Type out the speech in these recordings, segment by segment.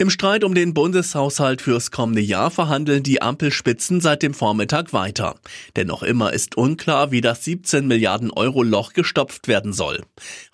Im Streit um den Bundeshaushalt fürs kommende Jahr verhandeln die Ampelspitzen seit dem Vormittag weiter. Denn noch immer ist unklar, wie das 17 Milliarden Euro Loch gestopft werden soll.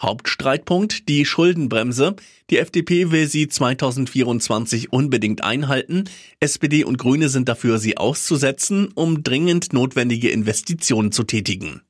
Hauptstreitpunkt die Schuldenbremse. Die FDP will sie 2024 unbedingt einhalten. SPD und Grüne sind dafür, sie auszusetzen, um dringend notwendige Investitionen zu tätigen.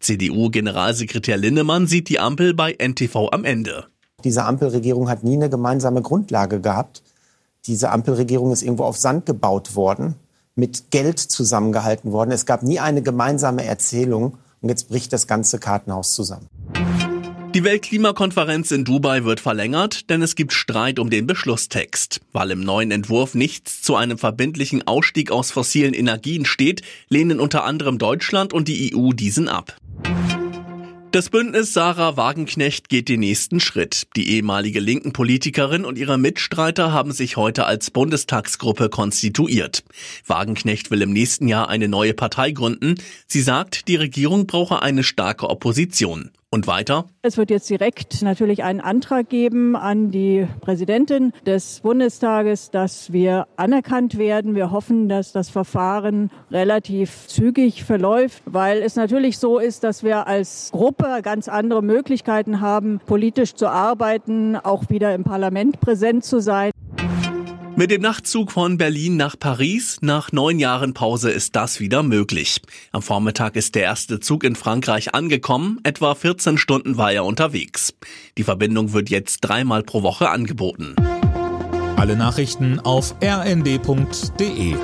CDU-Generalsekretär Linnemann sieht die Ampel bei NTV am Ende. Diese Ampelregierung hat nie eine gemeinsame Grundlage gehabt. Diese Ampelregierung ist irgendwo auf Sand gebaut worden, mit Geld zusammengehalten worden. Es gab nie eine gemeinsame Erzählung und jetzt bricht das ganze Kartenhaus zusammen. Die Weltklimakonferenz in Dubai wird verlängert, denn es gibt Streit um den Beschlusstext. Weil im neuen Entwurf nichts zu einem verbindlichen Ausstieg aus fossilen Energien steht, lehnen unter anderem Deutschland und die EU diesen ab. Das Bündnis Sarah Wagenknecht geht den nächsten Schritt. Die ehemalige linken Politikerin und ihre Mitstreiter haben sich heute als Bundestagsgruppe konstituiert. Wagenknecht will im nächsten Jahr eine neue Partei gründen. Sie sagt, die Regierung brauche eine starke Opposition. Und weiter? Es wird jetzt direkt natürlich einen Antrag geben an die Präsidentin des Bundestages, dass wir anerkannt werden. Wir hoffen, dass das Verfahren relativ zügig verläuft, weil es natürlich so ist, dass wir als Gruppe ganz andere Möglichkeiten haben, politisch zu arbeiten, auch wieder im Parlament präsent zu sein. Mit dem Nachtzug von Berlin nach Paris nach neun Jahren Pause ist das wieder möglich. Am Vormittag ist der erste Zug in Frankreich angekommen, etwa 14 Stunden war er unterwegs. Die Verbindung wird jetzt dreimal pro Woche angeboten. Alle Nachrichten auf rnd.de